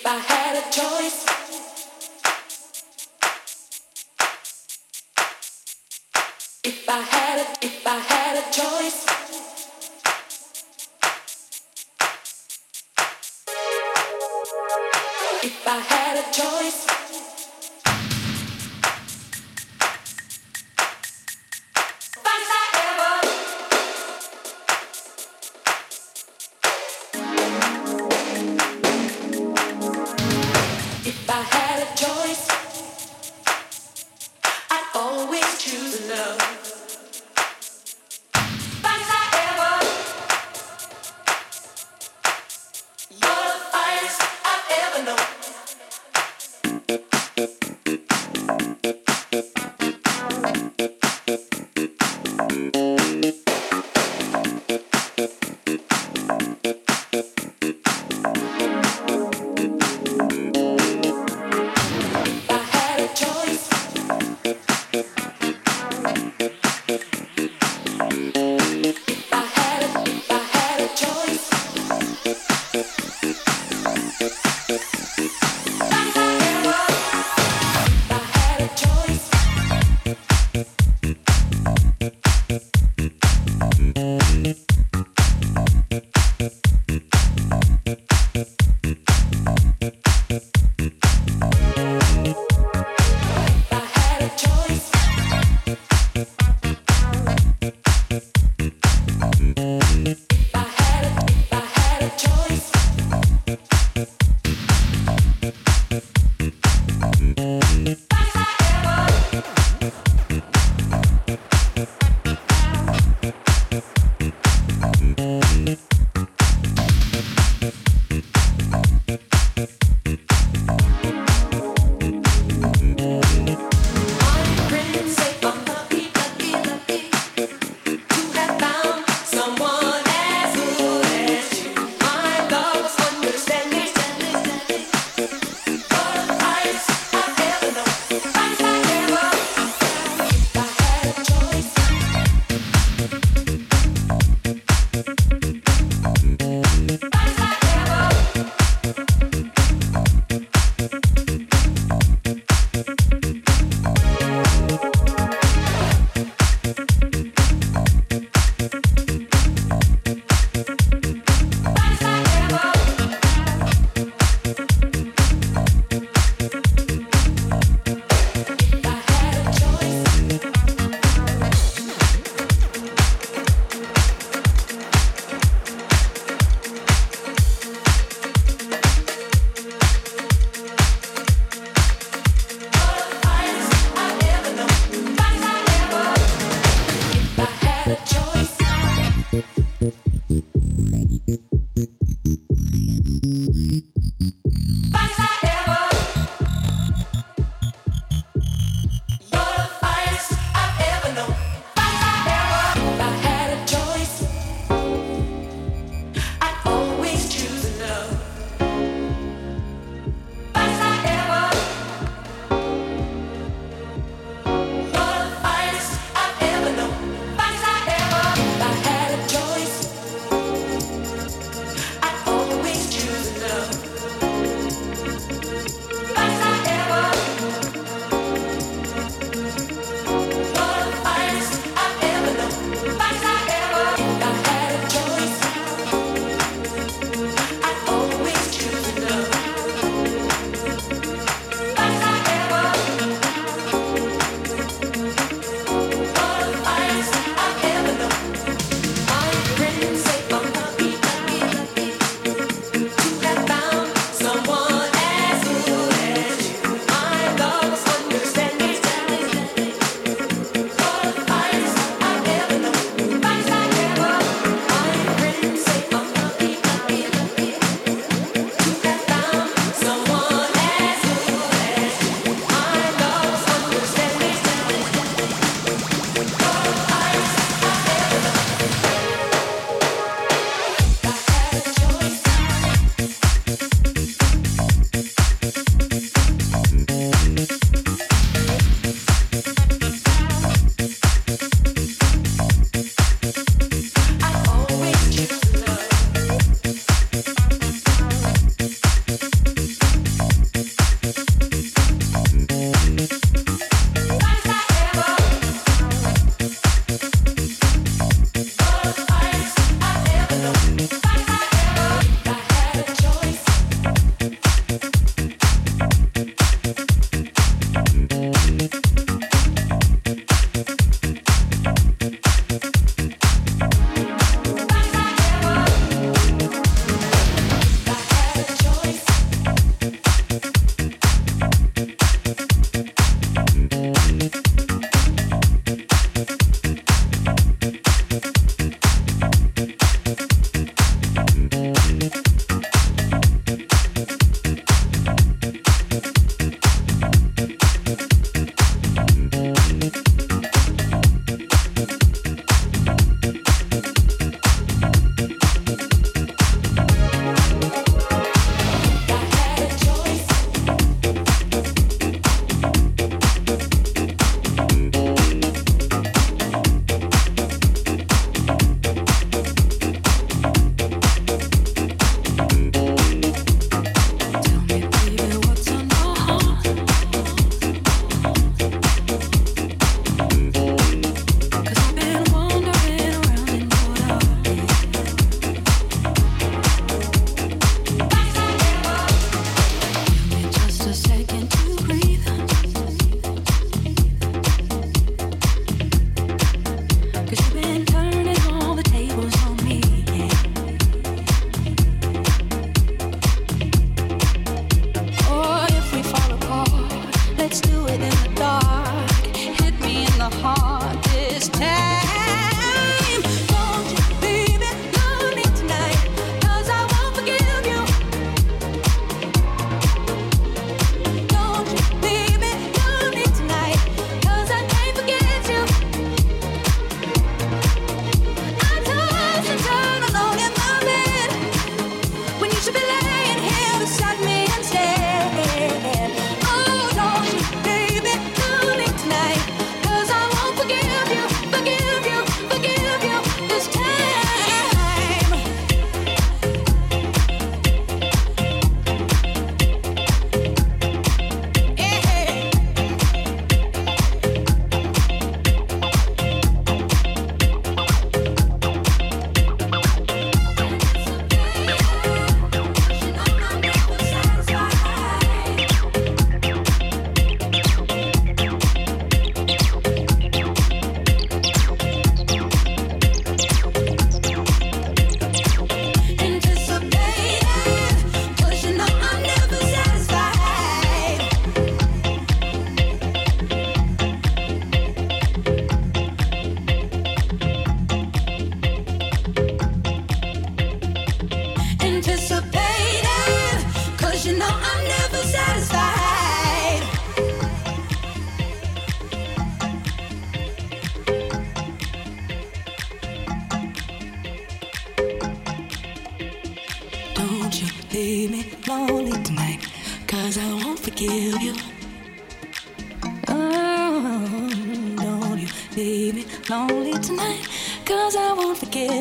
If I had a choice, if I had a, if I had a choice,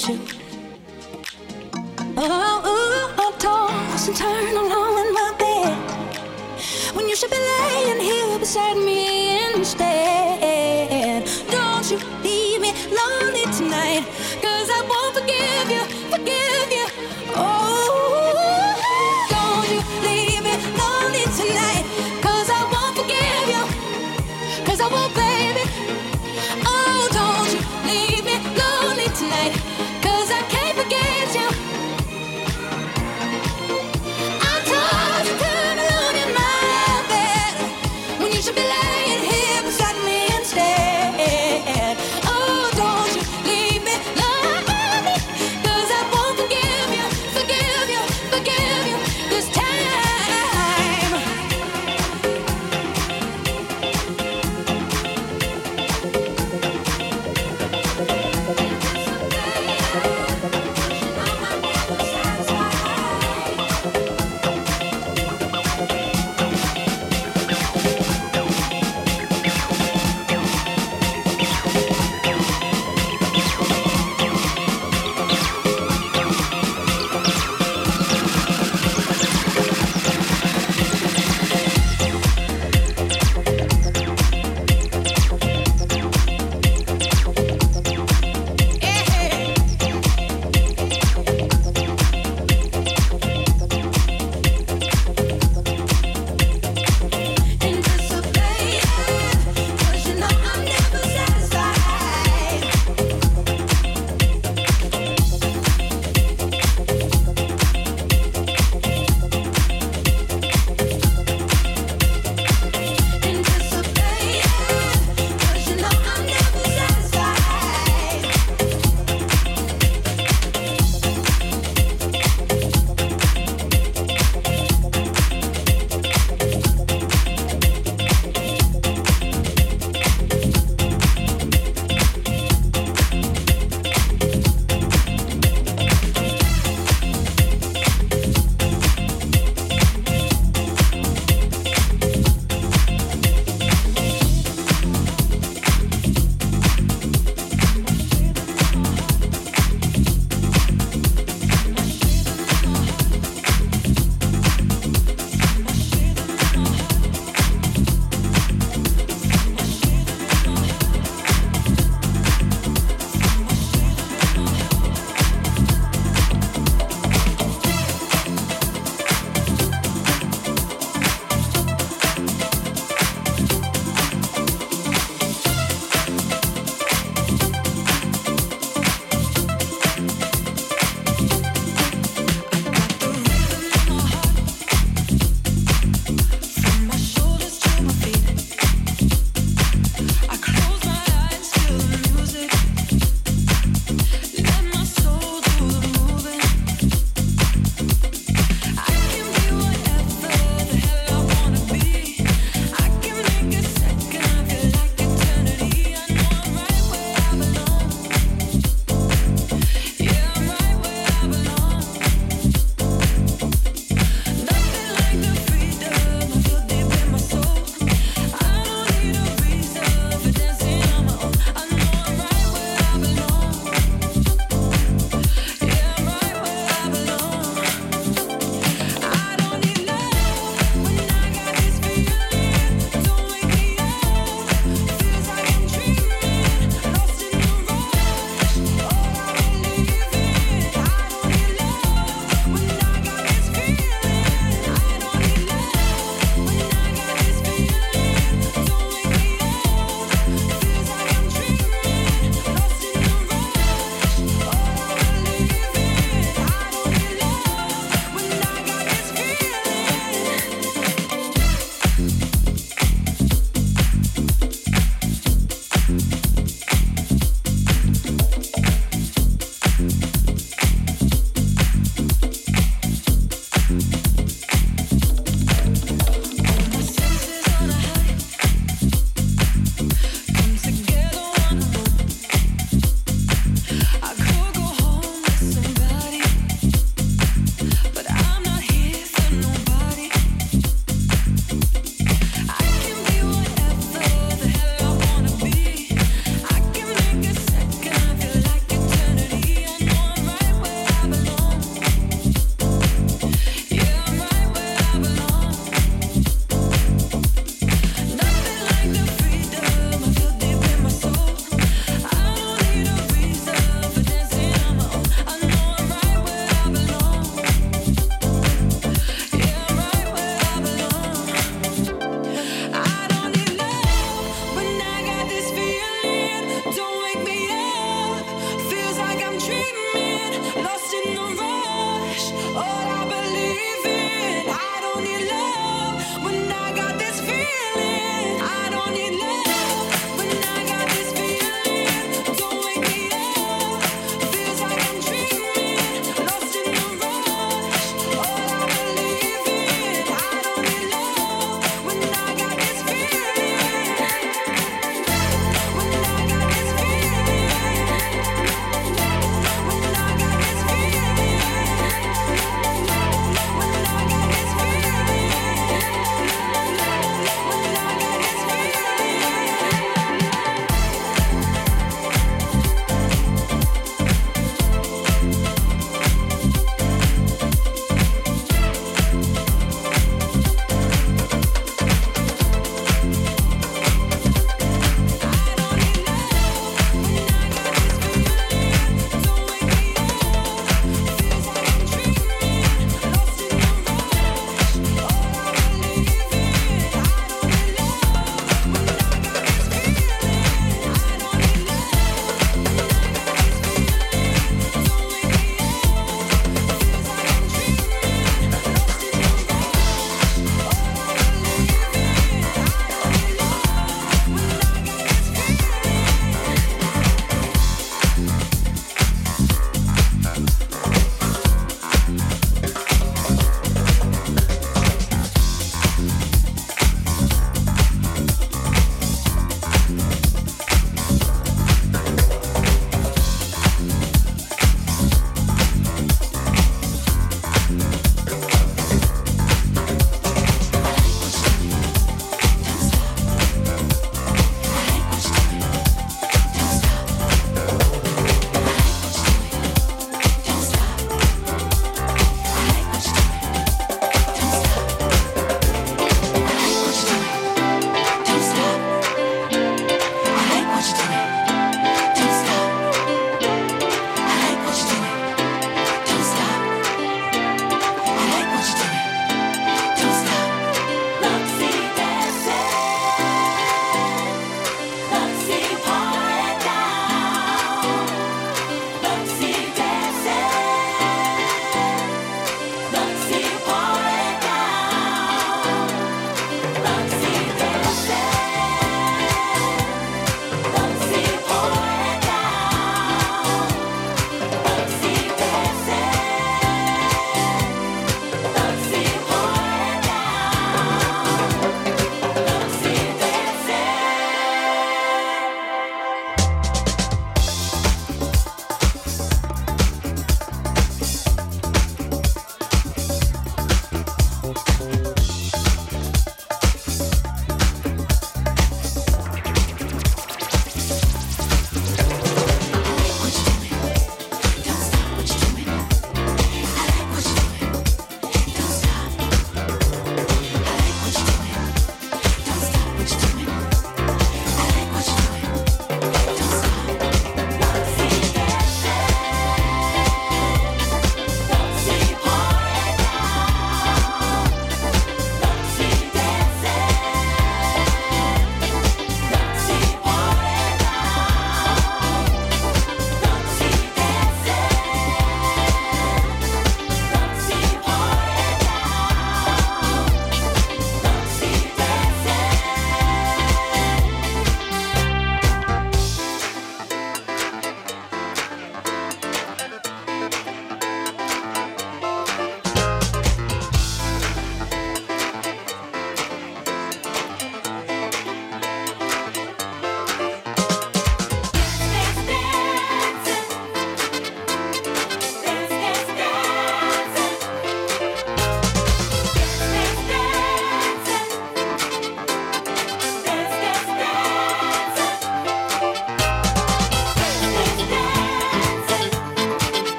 affection. Oh, ooh, oh, toss and turn along in my bed. When you should be laying here beside me instead.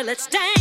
let's dance.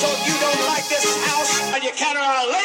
So if you don't like this house, and you can't live.